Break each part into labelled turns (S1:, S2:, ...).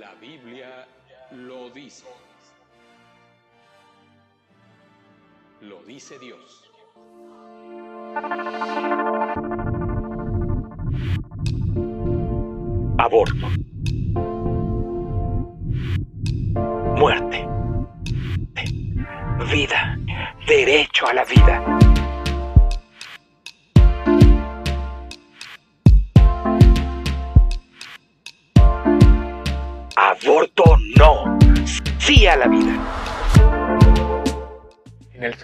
S1: La Biblia lo dice. Lo dice Dios.
S2: Aborto. Muerte. Vida. Derecho a la vida.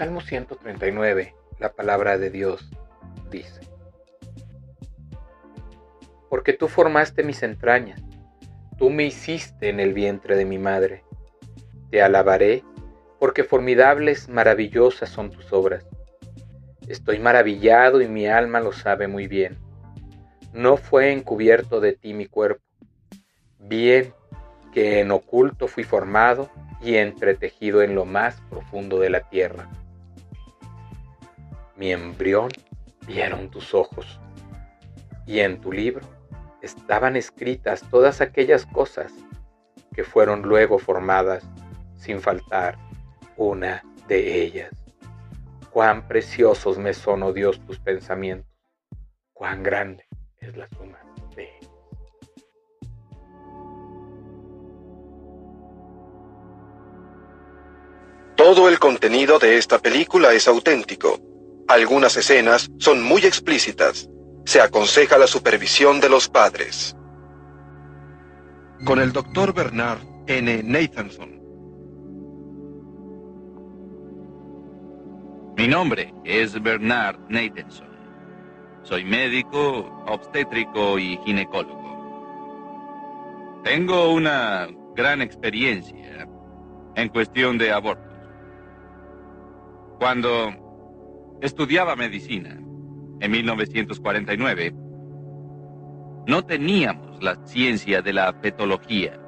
S3: Salmo 139, la palabra de Dios dice, Porque tú formaste mis entrañas, tú me hiciste en el vientre de mi madre. Te alabaré, porque formidables, maravillosas son tus obras. Estoy maravillado y mi alma lo sabe muy bien. No fue encubierto de ti mi cuerpo. Bien que en oculto fui formado y entretejido en lo más profundo de la tierra. Mi embrión vieron tus ojos, y en tu libro estaban escritas todas aquellas cosas que fueron luego formadas sin faltar una de ellas. Cuán preciosos me son, oh Dios, tus pensamientos, cuán grande es la suma de ellos.
S4: Todo el contenido de esta película es auténtico. Algunas escenas son muy explícitas. Se aconseja la supervisión de los padres. Con el doctor Bernard N. Nathanson.
S5: Mi nombre es Bernard Nathanson. Soy médico, obstétrico y ginecólogo. Tengo una gran experiencia en cuestión de abortos. Cuando estudiaba medicina en 1949, no teníamos la ciencia de la petología.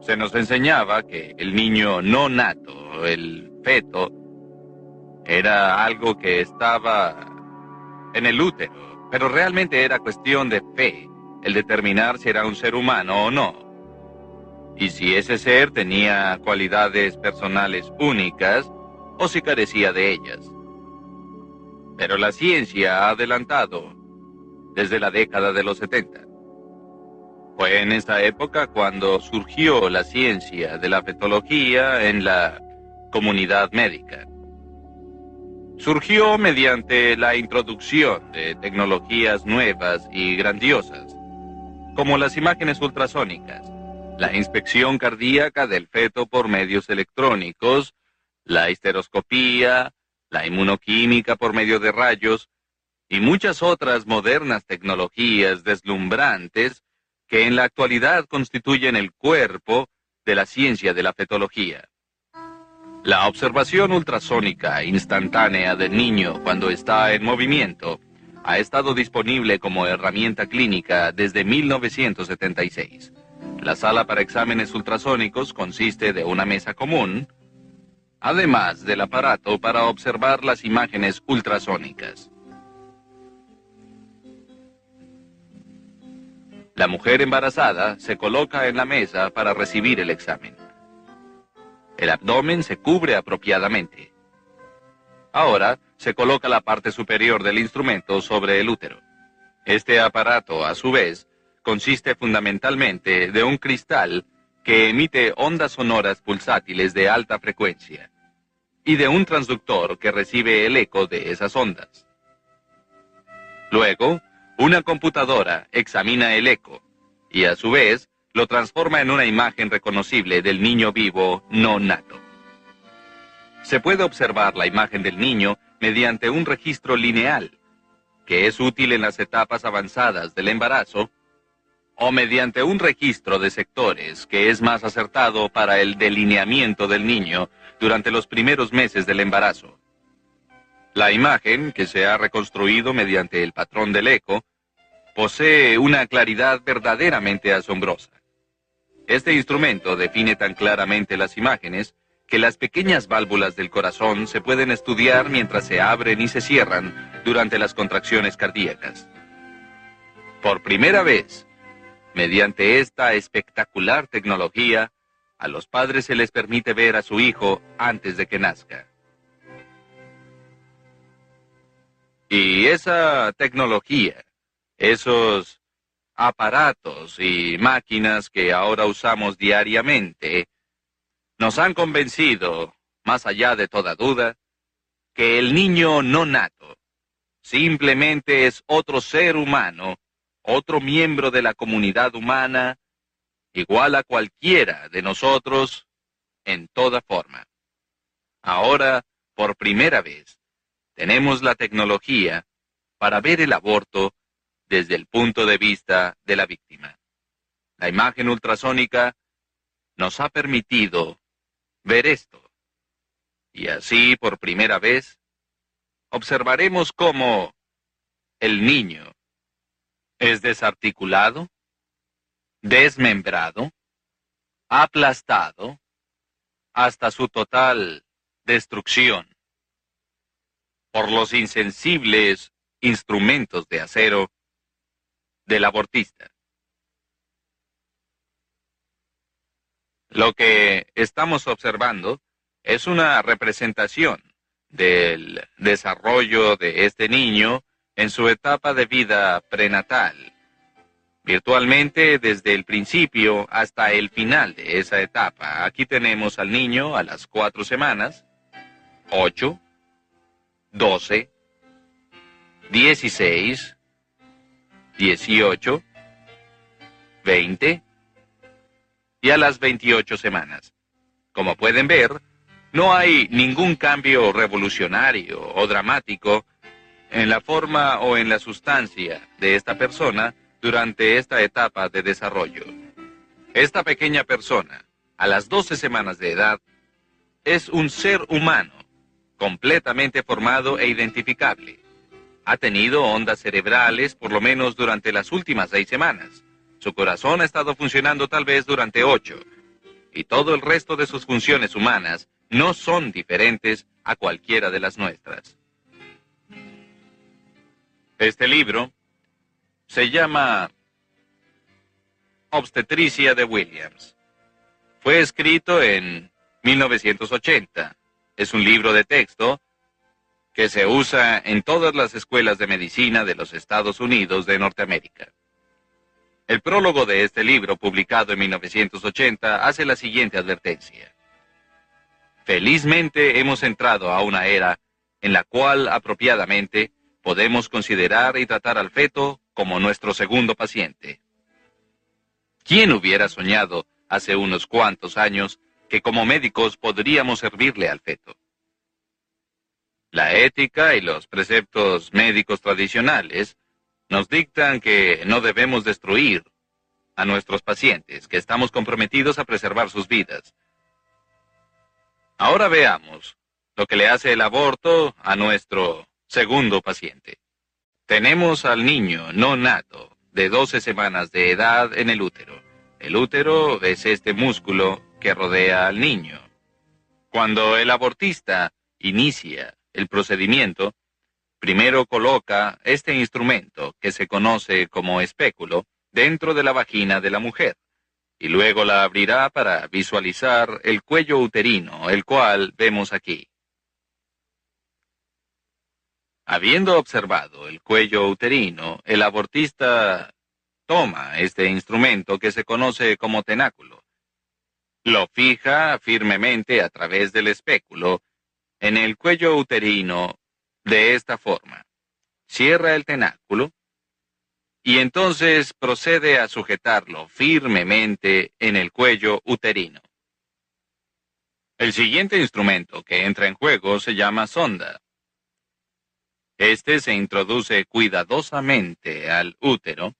S5: Se nos enseñaba que el niño no nato, el feto, era algo que estaba en el útero, pero realmente era cuestión de fe, el determinar si era un ser humano o no. Y si ese ser tenía cualidades personales únicas, o si carecía de ellas. Pero la ciencia ha adelantado desde la década de los 70. Fue en esa época cuando surgió la ciencia de la fetología en la comunidad médica. Surgió mediante la introducción de tecnologías nuevas y grandiosas, como las imágenes ultrasónicas, la inspección cardíaca del feto por medios electrónicos la histeroscopía, la inmunoquímica por medio de rayos y muchas otras modernas tecnologías deslumbrantes que en la actualidad constituyen el cuerpo de la ciencia de la fetología. La observación ultrasónica instantánea del niño cuando está en movimiento ha estado disponible como herramienta clínica desde 1976. La sala para exámenes ultrasónicos consiste de una mesa común, además del aparato para observar las imágenes ultrasónicas. La mujer embarazada se coloca en la mesa para recibir el examen. El abdomen se cubre apropiadamente. Ahora se coloca la parte superior del instrumento sobre el útero. Este aparato, a su vez, consiste fundamentalmente de un cristal que emite ondas sonoras pulsátiles de alta frecuencia, y de un transductor que recibe el eco de esas ondas. Luego, una computadora examina el eco y a su vez lo transforma en una imagen reconocible del niño vivo no nato. Se puede observar la imagen del niño mediante un registro lineal, que es útil en las etapas avanzadas del embarazo o mediante un registro de sectores que es más acertado para el delineamiento del niño durante los primeros meses del embarazo. La imagen, que se ha reconstruido mediante el patrón del eco, posee una claridad verdaderamente asombrosa. Este instrumento define tan claramente las imágenes que las pequeñas válvulas del corazón se pueden estudiar mientras se abren y se cierran durante las contracciones cardíacas. Por primera vez, mediante esta espectacular tecnología, a los padres se les permite ver a su hijo antes de que nazca. Y esa tecnología, esos aparatos y máquinas que ahora usamos diariamente, nos han convencido, más allá de toda duda, que el niño no nato simplemente es otro ser humano, otro miembro de la comunidad humana, igual a cualquiera de nosotros en toda forma. Ahora, por primera vez, tenemos la tecnología para ver el aborto desde el punto de vista de la víctima. La imagen ultrasónica nos ha permitido ver esto. Y así, por primera vez, observaremos cómo el niño es desarticulado, desmembrado, aplastado, hasta su total destrucción por los insensibles instrumentos de acero del abortista. Lo que estamos observando es una representación del desarrollo de este niño en su etapa de vida prenatal, virtualmente desde el principio hasta el final de esa etapa. Aquí tenemos al niño a las cuatro semanas, ocho, doce, dieciséis, dieciocho, veinte, y a las 28 semanas. Como pueden ver, no hay ningún cambio revolucionario o dramático en la forma o en la sustancia de esta persona durante esta etapa de desarrollo. Esta pequeña persona, a las 12 semanas de edad, es un ser humano, completamente formado e identificable. Ha tenido ondas cerebrales por lo menos durante las últimas seis semanas. Su corazón ha estado funcionando tal vez durante ocho, y todo el resto de sus funciones humanas no son diferentes a cualquiera de las nuestras. Este libro se llama Obstetricia de Williams. Fue escrito en 1980. Es un libro de texto que se usa en todas las escuelas de medicina de los Estados Unidos de Norteamérica. El prólogo de este libro, publicado en 1980, hace la siguiente advertencia. Felizmente hemos entrado a una era en la cual apropiadamente podemos considerar y tratar al feto como nuestro segundo paciente. ¿Quién hubiera soñado hace unos cuantos años que como médicos podríamos servirle al feto? La ética y los preceptos médicos tradicionales nos dictan que no debemos destruir a nuestros pacientes, que estamos comprometidos a preservar sus vidas. Ahora veamos lo que le hace el aborto a nuestro segundo paciente. Tenemos al niño no nato de 12 semanas de edad en el útero. El útero es este músculo que rodea al niño. Cuando el abortista inicia el procedimiento, Primero coloca este instrumento, que se conoce como espéculo, dentro de la vagina de la mujer, y luego la abrirá para visualizar el cuello uterino, el cual vemos aquí. Habiendo observado el cuello uterino, el abortista toma este instrumento que se conoce como tenáculo. Lo fija firmemente a través del espéculo en el cuello uterino de esta forma. Cierra el tenáculo y entonces procede a sujetarlo firmemente en el cuello uterino. El siguiente instrumento que entra en juego se llama sonda. Este se introduce cuidadosamente al útero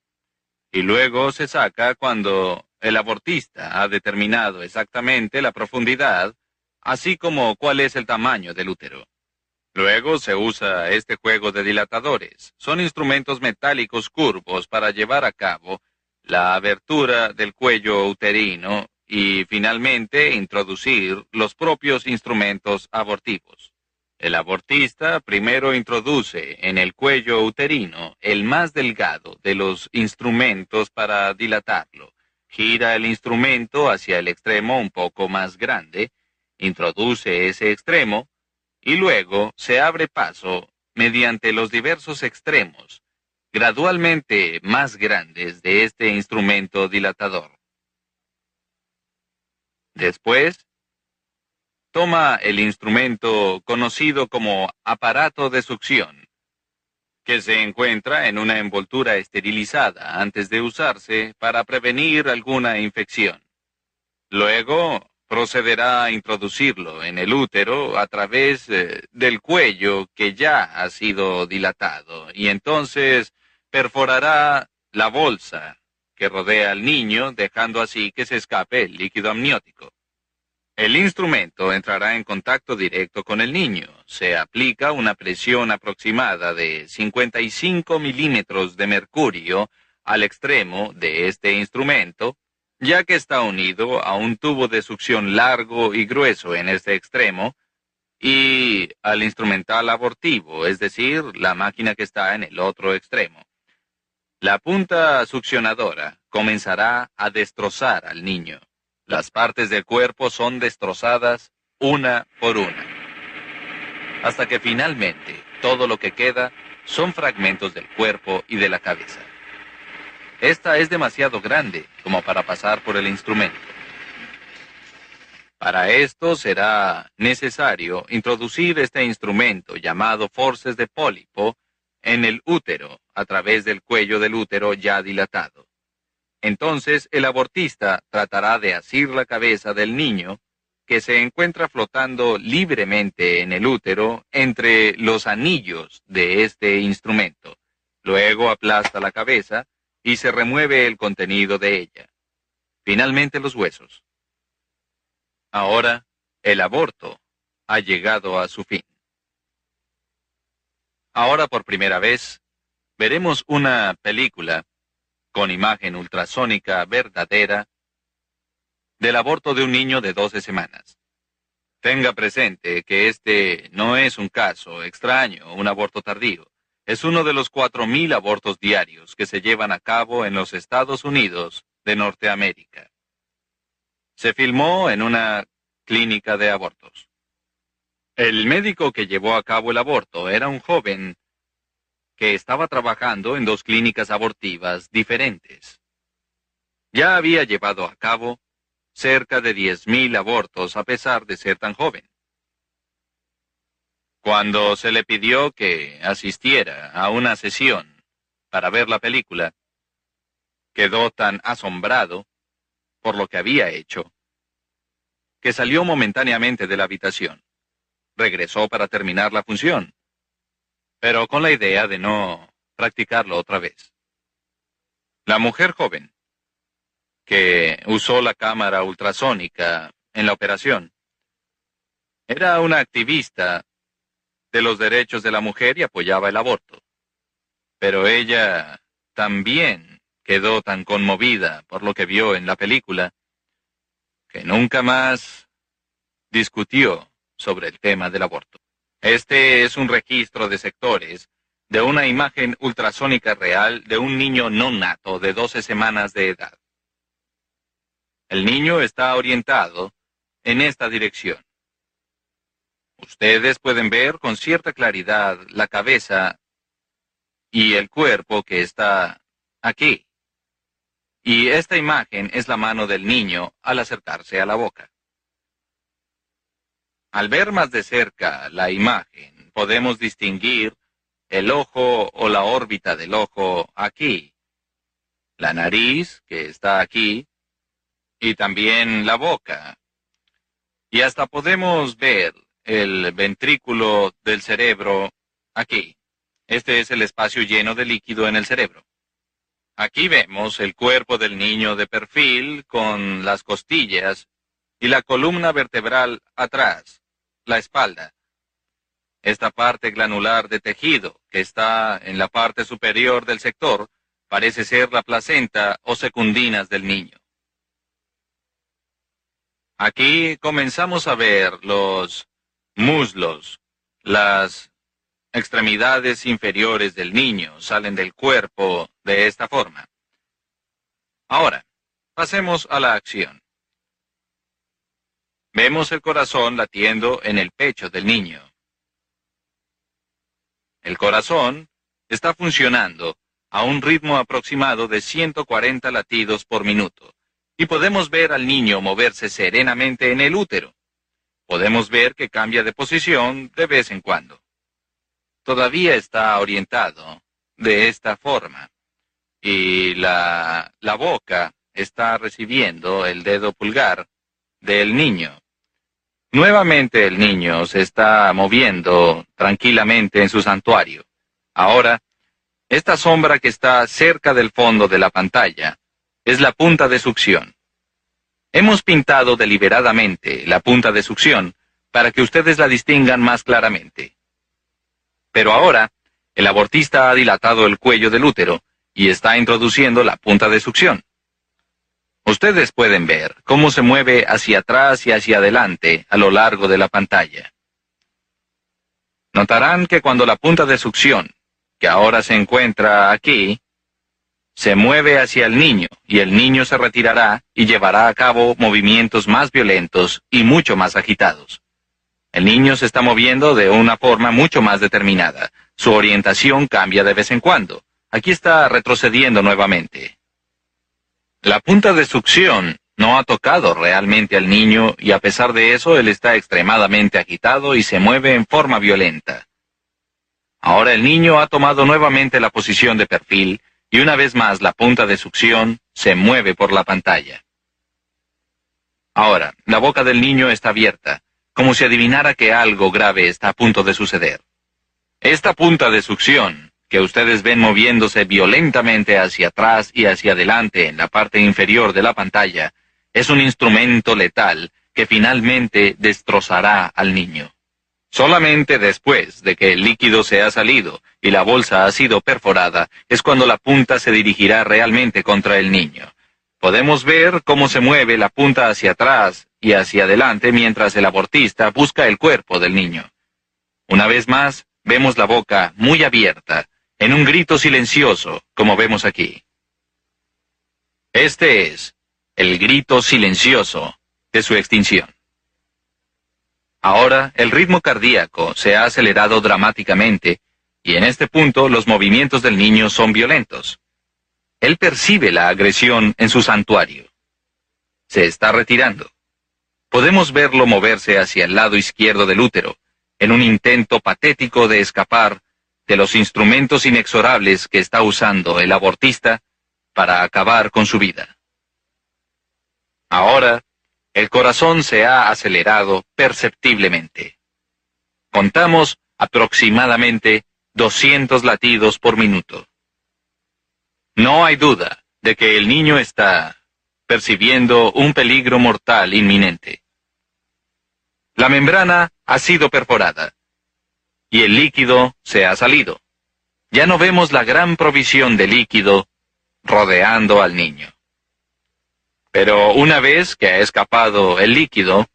S5: y luego se saca cuando el abortista ha determinado exactamente la profundidad, así como cuál es el tamaño del útero. Luego se usa este juego de dilatadores. Son instrumentos metálicos curvos para llevar a cabo la abertura del cuello uterino y finalmente introducir los propios instrumentos abortivos. El abortista primero introduce en el cuello uterino el más delgado de los instrumentos para dilatarlo. Gira el instrumento hacia el extremo un poco más grande, introduce ese extremo y luego se abre paso mediante los diversos extremos, gradualmente más grandes de este instrumento dilatador. Después, toma el instrumento conocido como aparato de succión, que se encuentra en una envoltura esterilizada antes de usarse para prevenir alguna infección. Luego, procederá a introducirlo en el útero a través eh, del cuello que ya ha sido dilatado y entonces perforará la bolsa que rodea al niño, dejando así que se escape el líquido amniótico. El instrumento entrará en contacto directo con el niño. Se aplica una presión aproximada de 55 milímetros de mercurio al extremo de este instrumento, ya que está unido a un tubo de succión largo y grueso en este extremo, y al instrumental abortivo, es decir, la máquina que está en el otro extremo. La punta succionadora comenzará a destrozar al niño. Las partes del cuerpo son destrozadas una por una, hasta que finalmente todo lo que queda son fragmentos del cuerpo y de la cabeza. Esta es demasiado grande como para pasar por el instrumento. Para esto será necesario introducir este instrumento llamado forces de pólipo en el útero a través del cuello del útero ya dilatado. Entonces el abortista tratará de asir la cabeza del niño, que se encuentra flotando libremente en el útero entre los anillos de este instrumento. Luego aplasta la cabeza y se remueve el contenido de ella. Finalmente los huesos. Ahora, el aborto ha llegado a su fin. Ahora por primera vez, veremos una película con imagen ultrasónica verdadera del aborto de un niño de 12 semanas. Tenga presente que este no es un caso extraño, un aborto tardío. Es uno de los 4.000 abortos diarios que se llevan a cabo en los Estados Unidos de Norteamérica. Se filmó en una clínica de abortos. El médico que llevó a cabo el aborto era un joven que estaba trabajando en dos clínicas abortivas diferentes. Ya había llevado a cabo cerca de 10.000 abortos a pesar de ser tan joven. Cuando se le pidió que asistiera a una sesión para ver la película, quedó tan asombrado por lo que había hecho que salió momentáneamente de la habitación regresó para terminar la función, pero con la idea de no practicarlo otra vez. La mujer joven, que usó la cámara ultrasónica en la operación, era una activista de los derechos de la mujer y apoyaba el aborto. Pero ella también quedó tan conmovida por lo que vio en la película que nunca más discutió sobre el tema del aborto. Este es un registro de sectores de una imagen ultrasónica real de un niño no nato de 12 semanas de edad. El niño está orientado en esta dirección. Ustedes pueden ver con cierta claridad la cabeza y el cuerpo que está aquí. Y esta imagen es la mano del niño al acercarse a la boca. Al ver más de cerca la imagen, podemos distinguir el ojo o la órbita del ojo aquí, la nariz que está aquí, y también la boca. Y hasta podemos ver el ventrículo del cerebro aquí. Este es el espacio lleno de líquido en el cerebro. Aquí vemos el cuerpo del niño de perfil con las costillas y la columna vertebral atrás, la espalda. Esta parte granular de tejido, que está en la parte superior del sector, parece ser la placenta o secundinas del niño. Aquí comenzamos a ver los muslos, las extremidades inferiores del niño salen del cuerpo de esta forma. Ahora, pasemos a la acción. Vemos el corazón latiendo en el pecho del niño. El corazón está funcionando a un ritmo aproximado de 140 latidos por minuto, y podemos ver al niño moverse serenamente en el útero. Podemos ver que cambia de posición de vez en cuando. Todavía está orientado de esta forma, y la, la boca está recibiendo el dedo pulgar del niño. Nuevamente el niño se está moviendo tranquilamente en su santuario. Ahora, esta sombra que está cerca del fondo de la pantalla es la punta de succión. Hemos pintado deliberadamente la punta de succión para que ustedes la distingan más claramente. Pero ahora, el abortista ha dilatado el cuello del útero y está introduciendo la punta de succión. Ustedes pueden ver cómo se mueve hacia atrás y hacia adelante a lo largo de la pantalla. Notarán que cuando la punta de succión, que ahora se encuentra aquí, se mueve hacia el niño y el niño se retirará y llevará a cabo movimientos más violentos y mucho más agitados. El niño se está moviendo de una forma mucho más determinada. Su orientación cambia de vez en cuando. Aquí está retrocediendo nuevamente. La punta de succión no ha tocado realmente al niño y a pesar de eso él está extremadamente agitado y se mueve en forma violenta. Ahora el niño ha tomado nuevamente la posición de perfil y una vez más la punta de succión se mueve por la pantalla. Ahora, la boca del niño está abierta, como si adivinara que algo grave está a punto de suceder. Esta punta de succión que ustedes ven moviéndose violentamente hacia atrás y hacia adelante en la parte inferior de la pantalla, es un instrumento letal que finalmente destrozará al niño. Solamente después de que el líquido se ha salido y la bolsa ha sido perforada es cuando la punta se dirigirá realmente contra el niño. Podemos ver cómo se mueve la punta hacia atrás y hacia adelante mientras el abortista busca el cuerpo del niño. Una vez más, vemos la boca muy abierta, en un grito silencioso, como vemos aquí. Este es el grito silencioso de su extinción. Ahora el ritmo cardíaco se ha acelerado dramáticamente y en este punto los movimientos del niño son violentos. Él percibe la agresión en su santuario. Se está retirando. Podemos verlo moverse hacia el lado izquierdo del útero, en un intento patético de escapar de los instrumentos inexorables que está usando el abortista para acabar con su vida. Ahora, el corazón se ha acelerado perceptiblemente. Contamos aproximadamente 200 latidos por minuto. No hay duda de que el niño está percibiendo un peligro mortal inminente. La membrana ha sido perforada y el líquido se ha salido. Ya no vemos la gran provisión de líquido rodeando al niño. Pero una vez que ha escapado el líquido,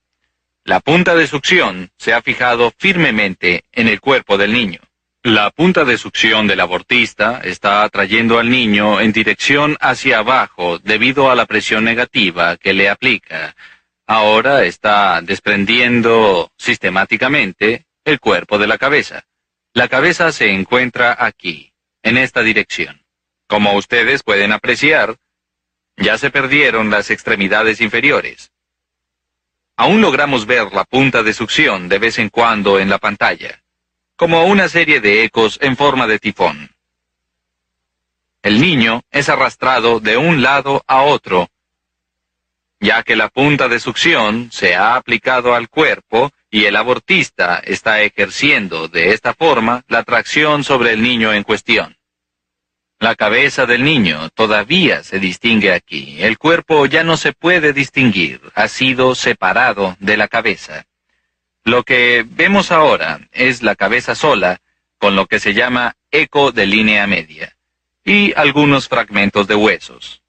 S5: la punta de succión se ha fijado firmemente en el cuerpo del niño. La punta de succión del abortista está atrayendo al niño en dirección hacia abajo debido a la presión negativa que le aplica. Ahora está desprendiendo sistemáticamente el cuerpo de la cabeza. La cabeza se encuentra aquí, en esta dirección. Como ustedes pueden apreciar, ya se perdieron las extremidades inferiores. Aún logramos ver la punta de succión de vez en cuando en la pantalla, como una serie de ecos en forma de tifón. El niño es arrastrado de un lado a otro, ya que la punta de succión se ha aplicado al cuerpo y el abortista está ejerciendo de esta forma la tracción sobre el niño en cuestión. La cabeza del niño todavía se distingue aquí. El cuerpo ya no se puede distinguir, ha sido separado de la cabeza. Lo que vemos ahora es la cabeza sola, con lo que se llama eco de línea media, y algunos fragmentos de huesos.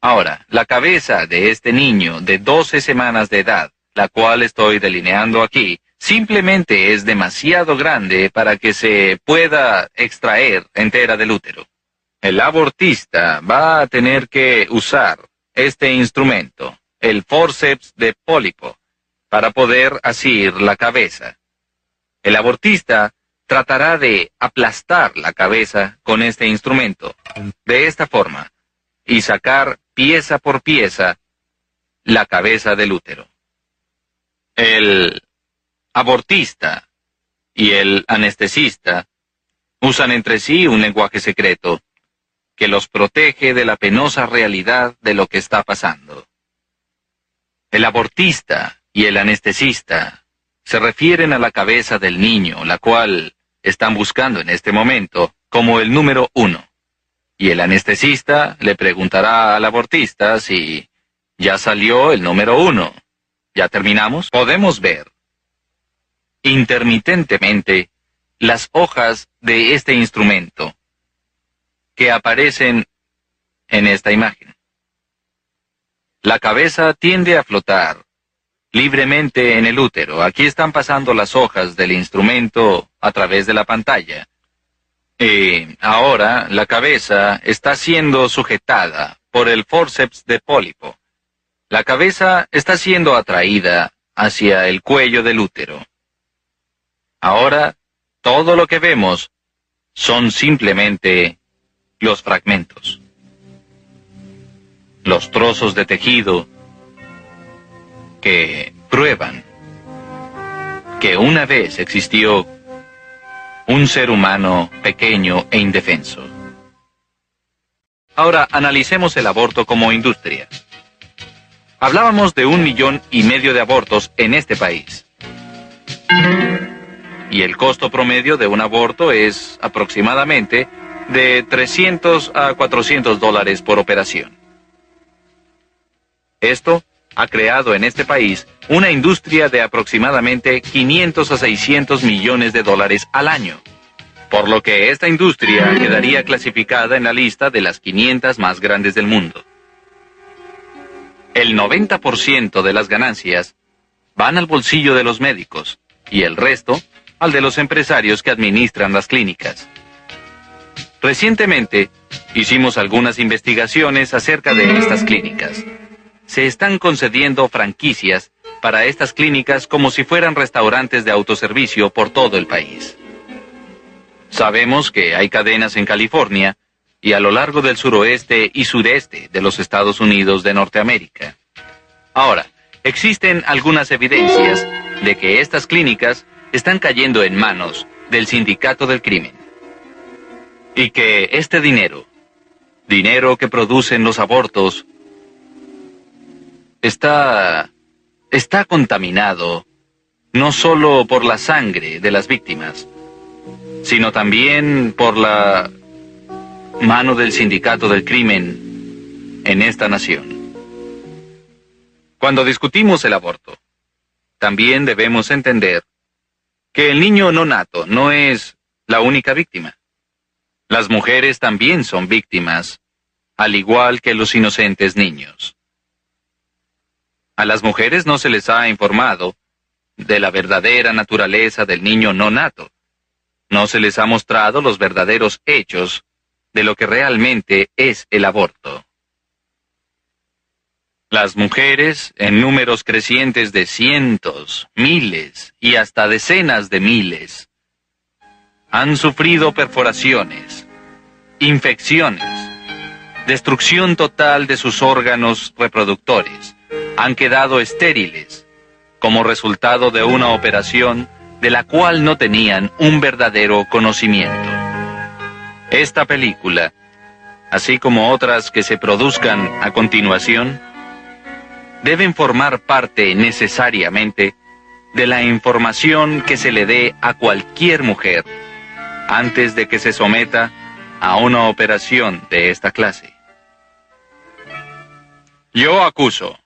S5: Ahora, la cabeza de este niño de 12 semanas de edad, la cual estoy delineando aquí, simplemente es demasiado grande para que se pueda extraer entera del útero. El abortista va a tener que usar este instrumento, el forceps de pólipo, para poder asir la cabeza. El abortista tratará de aplastar la cabeza con este instrumento, de esta forma, y sacar pieza por pieza la cabeza del útero. El abortista y el anestesista usan entre sí un lenguaje secreto que los protege de la penosa realidad de lo que está pasando. El abortista y el anestesista se refieren a la cabeza del niño, la cual están buscando en este momento como el número uno. Y el anestesista le preguntará al abortista si ya salió el número uno. ¿Ya terminamos? Podemos ver intermitentemente las hojas de este instrumento que aparecen en esta imagen. La cabeza tiende a flotar libremente en el útero. Aquí están pasando las hojas del instrumento a través de la pantalla. Y ahora la cabeza está siendo sujetada por el forceps de pólipo. La cabeza está siendo atraída hacia el cuello del útero. Ahora, todo lo que vemos son simplemente los fragmentos, los trozos de tejido que prueban que una vez existió un ser humano pequeño e indefenso. Ahora analicemos el aborto como industria. Hablábamos de un millón y medio de abortos en este país. Y el costo promedio de un aborto es aproximadamente de 300 a 400 dólares por operación. Esto ha creado en este país una industria de aproximadamente 500 a 600 millones de dólares al año, por lo que esta industria quedaría clasificada en la lista de las 500 más grandes del mundo. El 90% de las ganancias van al bolsillo de los médicos y el resto al de los empresarios que administran las clínicas. Recientemente hicimos algunas investigaciones acerca de estas clínicas se están concediendo franquicias para estas clínicas como si fueran restaurantes de autoservicio por todo el país. Sabemos que hay cadenas en California y a lo largo del suroeste y sudeste de los Estados Unidos de Norteamérica. Ahora, existen algunas evidencias de que estas clínicas están cayendo en manos del sindicato del crimen. Y que este dinero, dinero que producen los abortos, está está contaminado no solo por la sangre de las víctimas, sino también por la mano del sindicato del crimen en esta nación. Cuando discutimos el aborto, también debemos entender que el niño no nato no es la única víctima. Las mujeres también son víctimas, al igual que los inocentes niños. A las mujeres no se les ha informado de la verdadera naturaleza del niño no nato. No se les ha mostrado los verdaderos hechos de lo que realmente es el aborto. Las mujeres, en números crecientes de cientos, miles y hasta decenas de miles, han sufrido perforaciones, infecciones, destrucción total de sus órganos reproductores, han quedado estériles como resultado de una operación de la cual no tenían un verdadero conocimiento. Esta película, así como otras que se produzcan a continuación, deben formar parte necesariamente de la información que se le dé a cualquier mujer antes de que se someta a una operación de esta clase. Yo acuso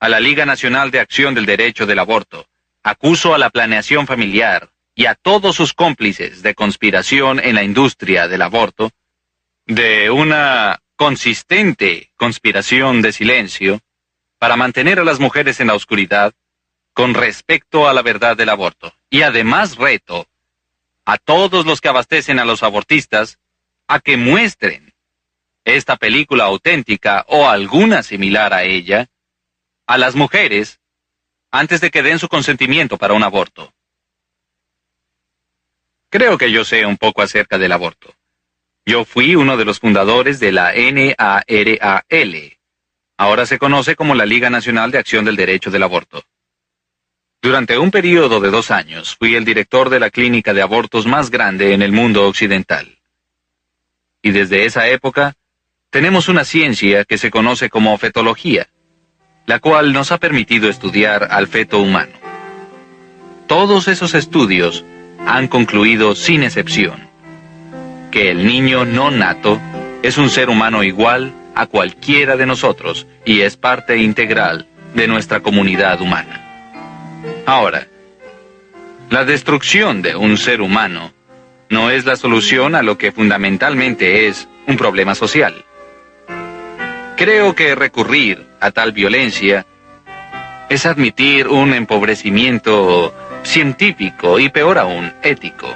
S5: a la Liga Nacional de Acción del Derecho del Aborto. Acuso a la planeación familiar y a todos sus cómplices de conspiración en la industria del aborto de una consistente conspiración de silencio para mantener a las mujeres en la oscuridad con respecto a la verdad del aborto. Y además reto a todos los que abastecen a los abortistas a que muestren esta película auténtica o alguna similar a ella a las mujeres antes de que den su consentimiento para un aborto. Creo que yo sé un poco acerca del aborto. Yo fui uno de los fundadores de la NARAL. Ahora se conoce como la Liga Nacional de Acción del Derecho del Aborto. Durante un periodo de dos años fui el director de la clínica de abortos más grande en el mundo occidental. Y desde esa época tenemos una ciencia que se conoce como fetología, la cual nos ha permitido estudiar al feto humano. Todos esos estudios han concluido sin excepción que el niño no nato es un ser humano igual a cualquiera de nosotros y es parte integral de nuestra comunidad humana. Ahora, la destrucción de un ser humano no es la solución a lo que fundamentalmente es un problema social. Creo que recurrir a tal violencia es admitir un empobrecimiento científico y peor aún ético.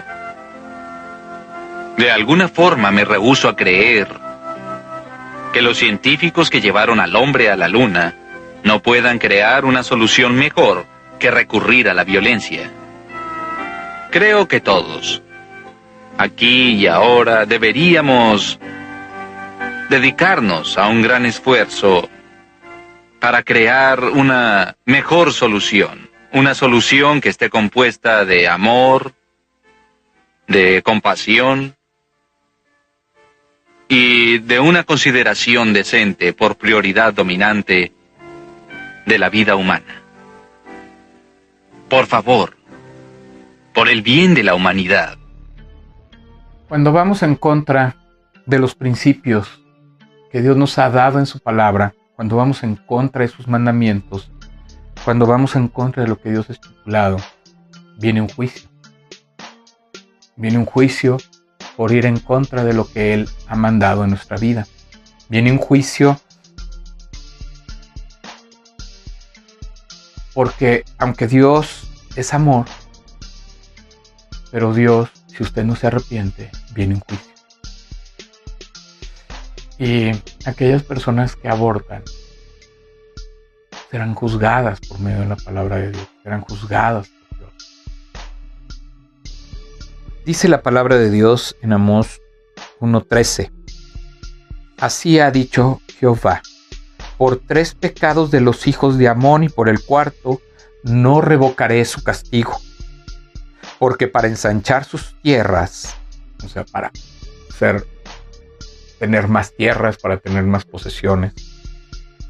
S5: De alguna forma me rehúso a creer que los científicos que llevaron al hombre a la luna no puedan crear una solución mejor que recurrir a la violencia. Creo que todos, aquí y ahora, deberíamos dedicarnos a un gran esfuerzo para crear una mejor solución, una solución que esté compuesta de amor, de compasión, y de una consideración decente por prioridad dominante de la vida humana. Por favor, por el bien de la humanidad.
S3: Cuando vamos en contra de los principios que Dios nos ha dado en su palabra, cuando vamos en contra de sus mandamientos, cuando vamos en contra de lo que Dios ha estipulado, viene un juicio. Viene un juicio por ir en contra de lo que Él ha mandado en nuestra vida. Viene un juicio porque aunque Dios es amor, pero Dios, si usted no se arrepiente, viene un juicio. Y aquellas personas que abortan serán juzgadas por medio de la palabra de Dios, serán juzgadas Dice la palabra de Dios en Amós 1.13. Así ha dicho Jehová, por tres pecados de los hijos de Amón y por el cuarto, no revocaré su castigo. Porque para ensanchar sus tierras, o sea, para ser, tener más tierras, para tener más posesiones,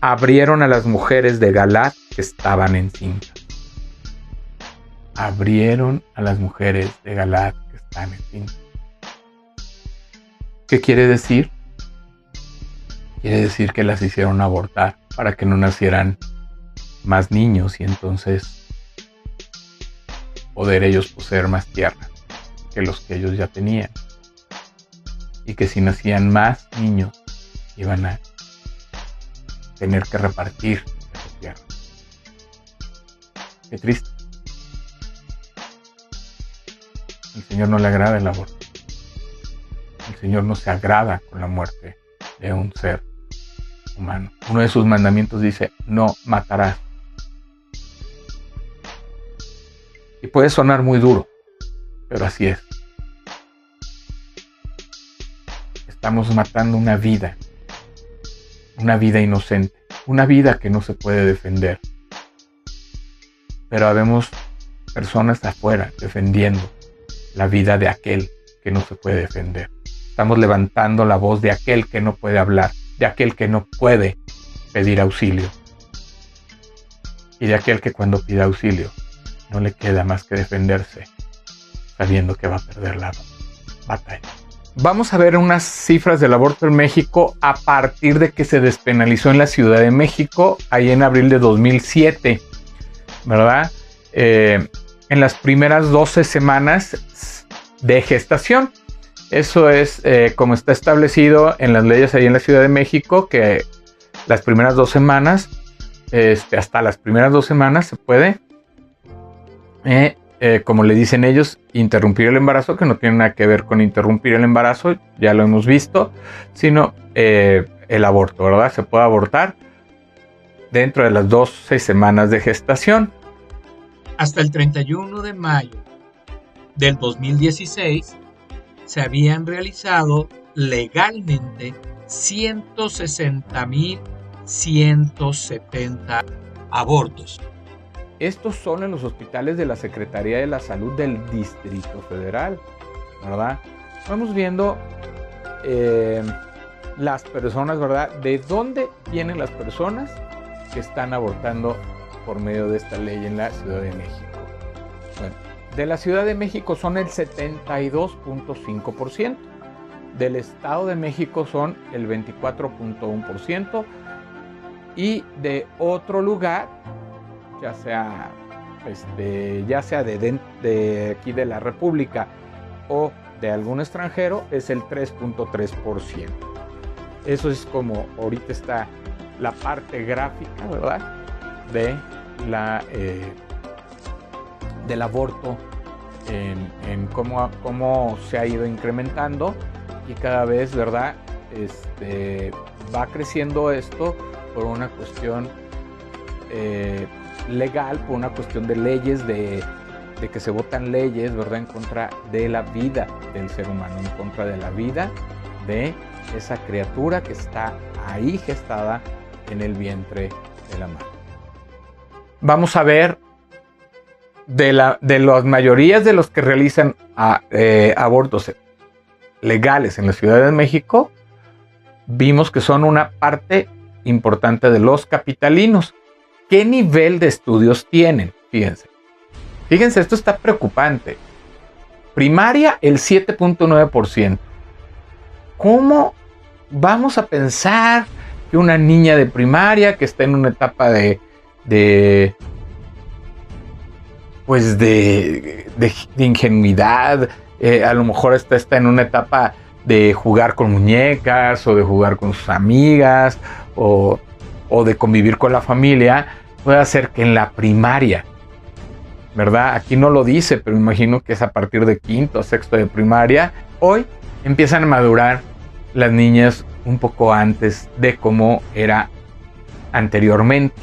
S3: abrieron a las mujeres de Galat que estaban encintas. Abrieron a las mujeres de Galat ¿Qué quiere decir? Quiere decir que las hicieron abortar para que no nacieran más niños y entonces poder ellos poseer más tierra que los que ellos ya tenían. Y que si nacían más niños iban a tener que repartir esa tierra. Qué triste. El Señor no le agrada el aborto. El Señor no se agrada con la muerte de un ser humano. Uno de sus mandamientos dice, no matarás. Y puede sonar muy duro, pero así es. Estamos matando una vida, una vida inocente, una vida que no se puede defender. Pero habemos personas afuera defendiendo la vida de aquel que no se puede defender. Estamos levantando la voz de aquel que no puede hablar, de aquel que no puede pedir auxilio. Y de aquel que cuando pide auxilio no le queda más que defenderse, sabiendo que va a perder la batalla. Vamos a ver unas cifras del aborto en México a partir de que se despenalizó en la Ciudad de México, ahí en abril de 2007, ¿verdad? Eh, en las primeras 12 semanas de gestación. Eso es eh, como está establecido en las leyes ahí en la Ciudad de México, que las primeras dos semanas, este, hasta las primeras dos semanas se puede, eh, eh, como le dicen ellos, interrumpir el embarazo, que no tiene nada que ver con interrumpir el embarazo, ya lo hemos visto, sino el aborto, ¿verdad? Se puede abortar dentro de las 12 semanas de gestación.
S6: Hasta el 31 de mayo del 2016 se habían realizado legalmente 160.170 abortos.
S3: Estos son en los hospitales de la Secretaría de la Salud del Distrito Federal, ¿verdad? Vamos viendo eh, las personas, ¿verdad? ¿De dónde vienen las personas que están abortando por medio de esta ley en la Ciudad de México? Bueno, de la Ciudad de México son el 72.5%. Del Estado de México son el 24.1%. Y de otro lugar, ya sea, este, ya sea de, de aquí de la República o de algún extranjero, es el 3.3%. Eso es como ahorita está la parte gráfica, ¿verdad? De la... Eh, del aborto en, cómo, cómo, se ha ido incrementando y cada vez, ¿verdad? Este, va creciendo esto por una cuestión eh, legal, por una cuestión de leyes, de, que se votan leyes, ¿verdad? En contra de la vida del ser humano, en contra de la vida de esa criatura que está ahí gestada en el vientre de la madre. Vamos a ver de, la, de las mayorías de los que realizan eh, abortos legales en la Ciudad de México, vimos que son una parte importante de los capitalinos. ¿Qué nivel de estudios tienen? Fíjense. Fíjense, esto está preocupante. Primaria, el 7.9%. ¿Cómo vamos a pensar que una niña de primaria que está en una etapa de, de pues de, ingenuidad, eh, a lo mejor está, está en una etapa de jugar con muñecas o de jugar con sus amigas o, de convivir con la familia, puede hacer que en la primaria, ¿verdad? Aquí no lo dice, pero imagino que es a partir de quinto o sexto de primaria, hoy empiezan a madurar las niñas un poco antes de cómo era anteriormente,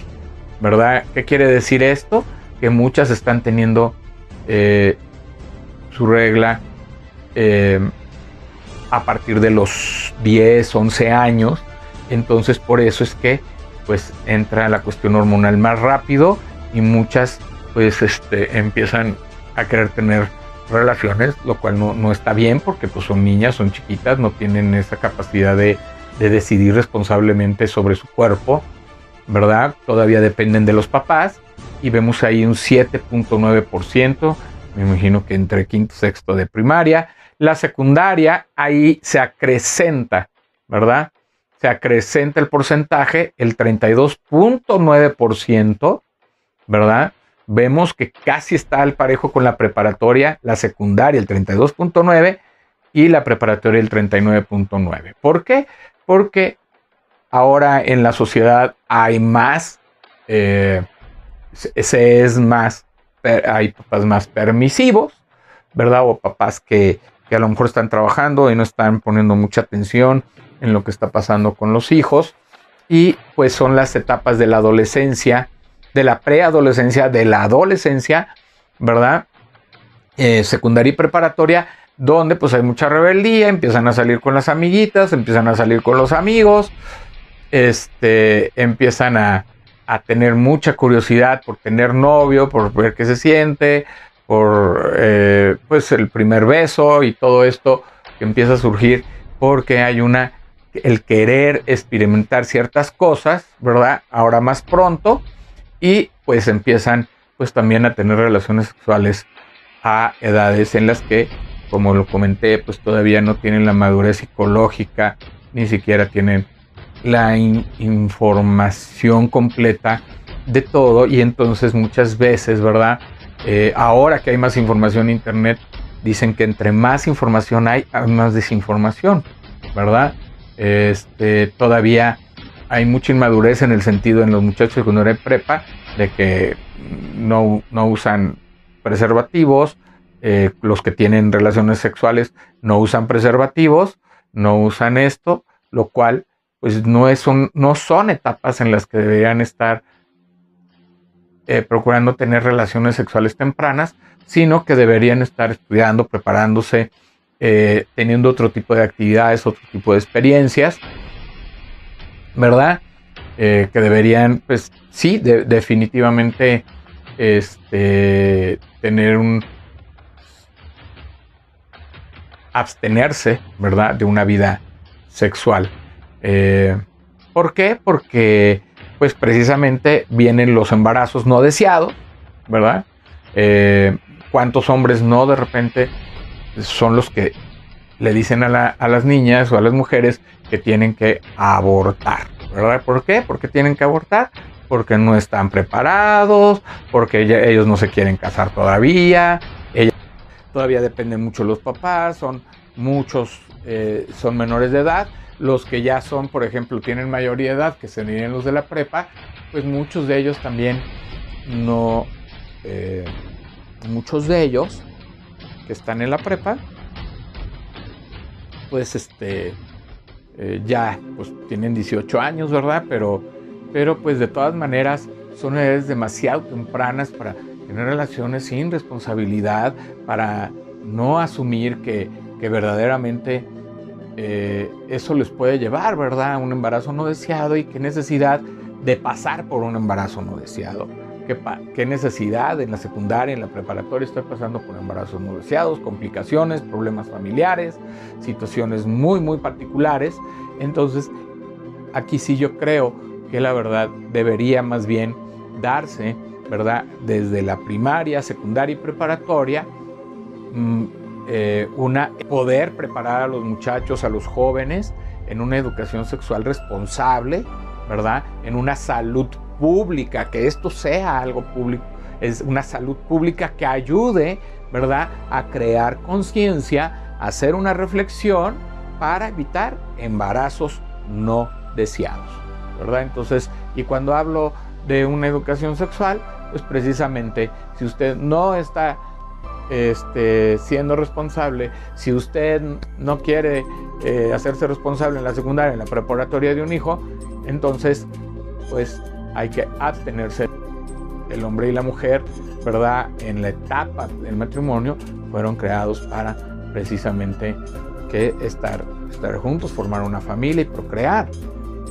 S3: ¿verdad? ¿Qué quiere decir esto? que muchas están teniendo eh, su regla eh, a partir de los 10, 11 años. Entonces por eso es que pues entra la cuestión hormonal más rápido y muchas pues este, empiezan a querer tener relaciones, lo cual no, está bien porque pues son niñas, son chiquitas, no tienen esa capacidad de, de decidir responsablemente sobre su cuerpo, ¿verdad? Todavía dependen de los papás y vemos ahí un 7.9%, me imagino que entre quinto y sexto de primaria. La secundaria, ahí se acrecenta, ¿verdad? Se acrecenta el porcentaje, el 32.9%, ¿verdad? Vemos que casi está al parejo con la preparatoria, la secundaria el 32.9% y la preparatoria el 39.9%. ¿Por qué? Porque ahora en la sociedad hay más eh, ese es más, hay papás más permisivos, ¿verdad? O papás que, a lo mejor están trabajando y no están poniendo mucha atención en lo que está pasando con los hijos. Y pues son las etapas de la adolescencia, de la preadolescencia, de la adolescencia, ¿verdad? Eh, secundaria y preparatoria, donde pues hay mucha rebeldía, empiezan a salir con las amiguitas, empiezan a salir con los amigos, este, empiezan a, a tener mucha curiosidad por tener novio, por ver qué se siente, por eh, pues el primer beso y todo esto que empieza a surgir porque hay una el querer experimentar ciertas cosas, ¿verdad? Ahora más pronto y pues empiezan pues también a tener relaciones sexuales a edades en las que como lo comenté pues todavía no tienen la madurez psicológica ni siquiera tienen la información completa de todo y entonces muchas veces, ¿verdad? Eh, ahora que hay más información en Internet, dicen que entre más información hay, hay más desinformación, ¿verdad? Este, todavía hay mucha inmadurez en el sentido en los muchachos cuando eran prepa de que no, no usan preservativos, eh, los que tienen relaciones sexuales no usan preservativos, no usan esto, lo cual pues no, es no son etapas en las que deberían estar eh, procurando tener relaciones sexuales tempranas, sino que deberían estar estudiando, preparándose, eh, teniendo otro tipo de actividades, otro tipo de experiencias, ¿verdad? que deberían, pues sí, definitivamente este, tener un, abstenerse, ¿verdad?, de una vida sexual. Eh, ¿Por qué? Porque, pues precisamente vienen los embarazos no deseados, ¿verdad? Eh, ¿Cuántos hombres no de repente son los que le dicen a, las niñas o a las mujeres que tienen que abortar, ¿verdad? ¿Por qué? Porque tienen que abortar porque no están preparados, porque ellos no se quieren casar todavía, todavía dependen mucho los papás, son muchos, eh, son menores de edad. Los que ya son, por ejemplo, tienen mayoría de edad, que serían los de la prepa, pues muchos de ellos también no, eh, muchos de ellos que están en la prepa, pues este, eh, ya pues tienen 18 años, ¿verdad? Pero, pero pues de todas maneras son edades demasiado tempranas para tener relaciones sin responsabilidad, para no asumir que, verdaderamente eh, eso les puede llevar, ¿verdad?, a un embarazo no deseado y qué necesidad de pasar por un embarazo no deseado. ¿Qué, necesidad en la secundaria, en la preparatoria, estoy pasando por embarazos no deseados, complicaciones, problemas familiares, situaciones muy, muy particulares. Entonces, aquí sí yo creo que la verdad debería más bien darse ¿verdad? Desde la primaria, secundaria y preparatoria, mm, eh, una, poder preparar a los muchachos, a los jóvenes, en una educación sexual responsable, ¿verdad? En una salud pública, que esto sea algo público, es una salud pública que ayude, ¿verdad? A crear conciencia, hacer una reflexión para evitar embarazos no deseados, ¿verdad? Entonces, y cuando hablo de una educación sexual, pues precisamente si usted no está este, siendo responsable, si usted no quiere eh, hacerse responsable en la secundaria, en la preparatoria de un hijo, entonces pues hay que abstenerse. El hombre y la mujer, ¿verdad? En la etapa del matrimonio fueron creados para precisamente que estar, estar juntos, formar una familia y procrear.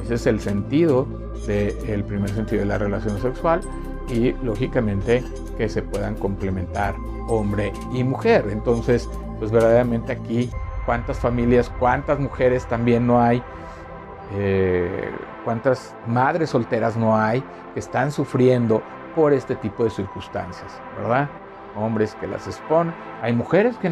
S3: Ese es el sentido del primer sentido de la relación sexual y lógicamente que se puedan complementar hombre y mujer. Entonces, pues verdaderamente aquí cuántas familias, cuántas mujeres también no hay, eh, cuántas madres solteras no hay que están sufriendo por este tipo de circunstancias, ¿verdad? Hombres que las exponen, hay mujeres que,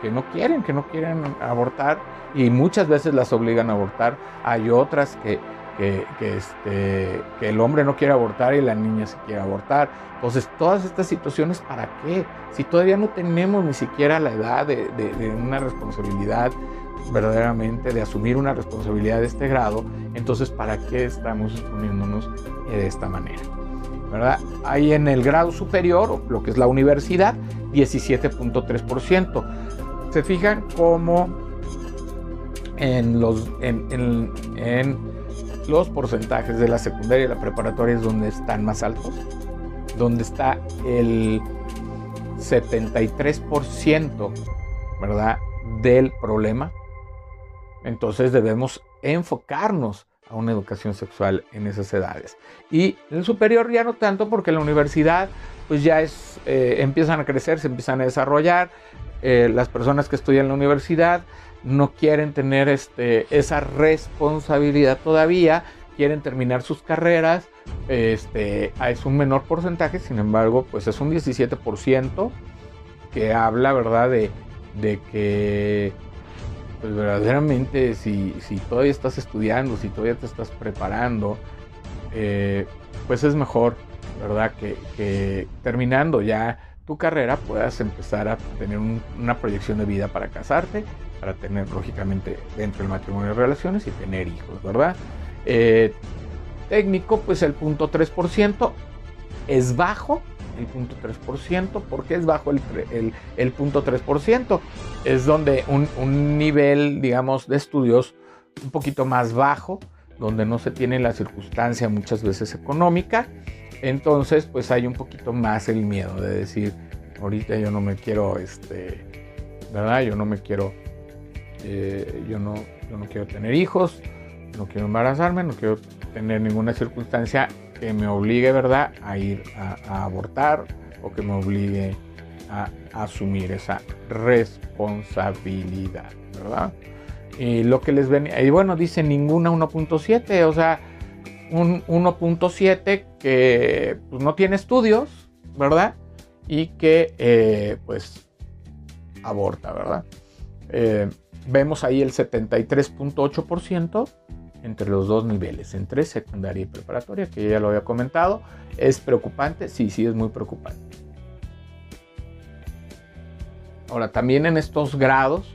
S3: que no quieren, que no quieren abortar y muchas veces las obligan a abortar, hay otras que que, este, que el hombre no quiere abortar y la niña se quiere abortar. Entonces, todas estas situaciones, ¿para qué? Si todavía no tenemos ni siquiera la edad de, una responsabilidad verdaderamente, de asumir una responsabilidad de este grado, entonces, ¿para qué estamos exponiéndonos de esta manera? ¿verdad? Hay en el grado superior, lo que es la universidad, 17.3%. Se fijan cómo en los en, en los porcentajes de la secundaria y la preparatoria es donde están más altos, donde está el 73%, ¿verdad?, del problema. Entonces debemos enfocarnos a una educación sexual en esas edades. Y el superior ya no tanto porque la universidad pues ya es, eh, empiezan a crecer, se empiezan a desarrollar. Eh, las personas que estudian en la universidad no quieren tener este, esa responsabilidad todavía, quieren terminar sus carreras, este, es un menor porcentaje, sin embargo, pues es un 17% que habla, ¿verdad?, de, que pues verdaderamente si, si, todavía estás estudiando, si todavía te estás preparando, eh, pues es mejor, ¿verdad?, que, terminando ya tu carrera puedas empezar a tener una proyección de vida para casarte, para tener lógicamente dentro del matrimonio relaciones y tener hijos, ¿verdad? Eh, técnico, pues el punto 3% es bajo, el punto 3%, ¿por qué es bajo el, el, punto 3%? Es donde un, un nivel, digamos, de estudios un poquito más bajo, donde no se tiene la circunstancia muchas veces económica, entonces pues hay un poquito más el miedo de decir, ahorita yo no me quiero, este, ¿verdad? Yo no me quiero, eh, yo, no, yo no quiero tener hijos, no quiero embarazarme, no quiero tener ninguna circunstancia que me obligue, ¿verdad?, a ir a, abortar o que me obligue a, asumir esa responsabilidad, ¿verdad? Y lo que les venía, y bueno, dice ninguna 1.7, o sea, un 1.7 que pues, no tiene estudios, ¿verdad? Y que eh, pues aborta, ¿verdad? Eh, vemos ahí el 73.8% entre los dos niveles, entre secundaria y preparatoria, que ya lo había comentado. ¿Es preocupante? Sí, sí, es muy preocupante. Ahora, también en estos grados,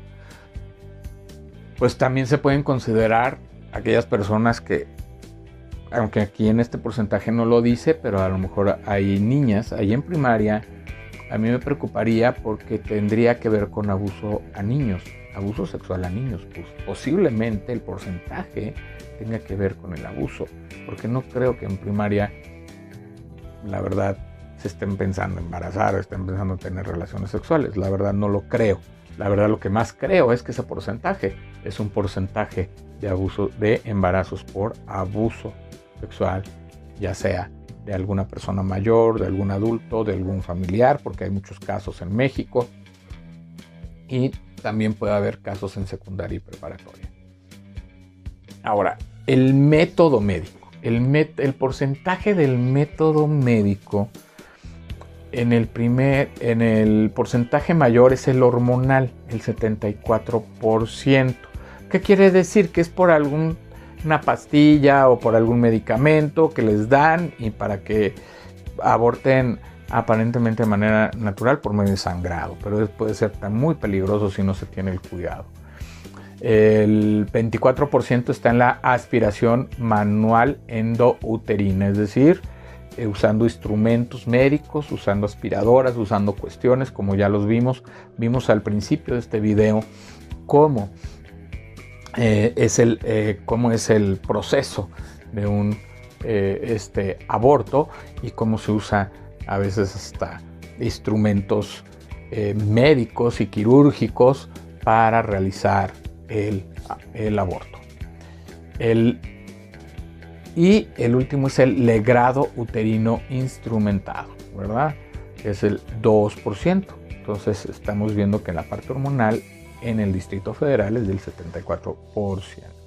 S3: pues también se pueden considerar aquellas personas que, aunque aquí en este porcentaje no lo dice, pero a lo mejor hay niñas ahí en primaria, a mí me preocuparía porque tendría que ver con abuso a niños, abuso sexual a niños. Pues posiblemente el porcentaje tenga que ver con el abuso, porque no creo que en primaria, la verdad, se estén pensando en embarazar, estén pensando en tener relaciones sexuales. La verdad no lo creo. La verdad lo que más creo es que ese porcentaje es un porcentaje de abuso de embarazos por abuso sexual, ya sea de alguna persona mayor, de algún adulto, de algún familiar, porque hay muchos casos en México. Y también puede haber casos en secundaria y preparatoria. Ahora, el método médico. El, porcentaje del método médico en el primer, en el porcentaje mayor es el hormonal, el 74%. ¿Qué quiere decir? Que es por alguna pastilla o por algún medicamento que les dan y para que aborten aparentemente de manera natural por medio de sangrado, pero puede ser muy peligroso si no se tiene el cuidado. El 24% está en la aspiración manual endouterina, es decir, eh, usando instrumentos médicos, usando aspiradoras, usando cuestiones, como ya los vimos, vimos al principio de este video cómo, eh, es, el, eh, cómo es el proceso de un este, aborto y cómo se usa a veces hasta instrumentos médicos y quirúrgicos para realizar el, aborto. El y el último es el legrado uterino instrumentado, ¿verdad? Es el 2%. Entonces estamos viendo que la parte hormonal en el Distrito Federal es del 74%.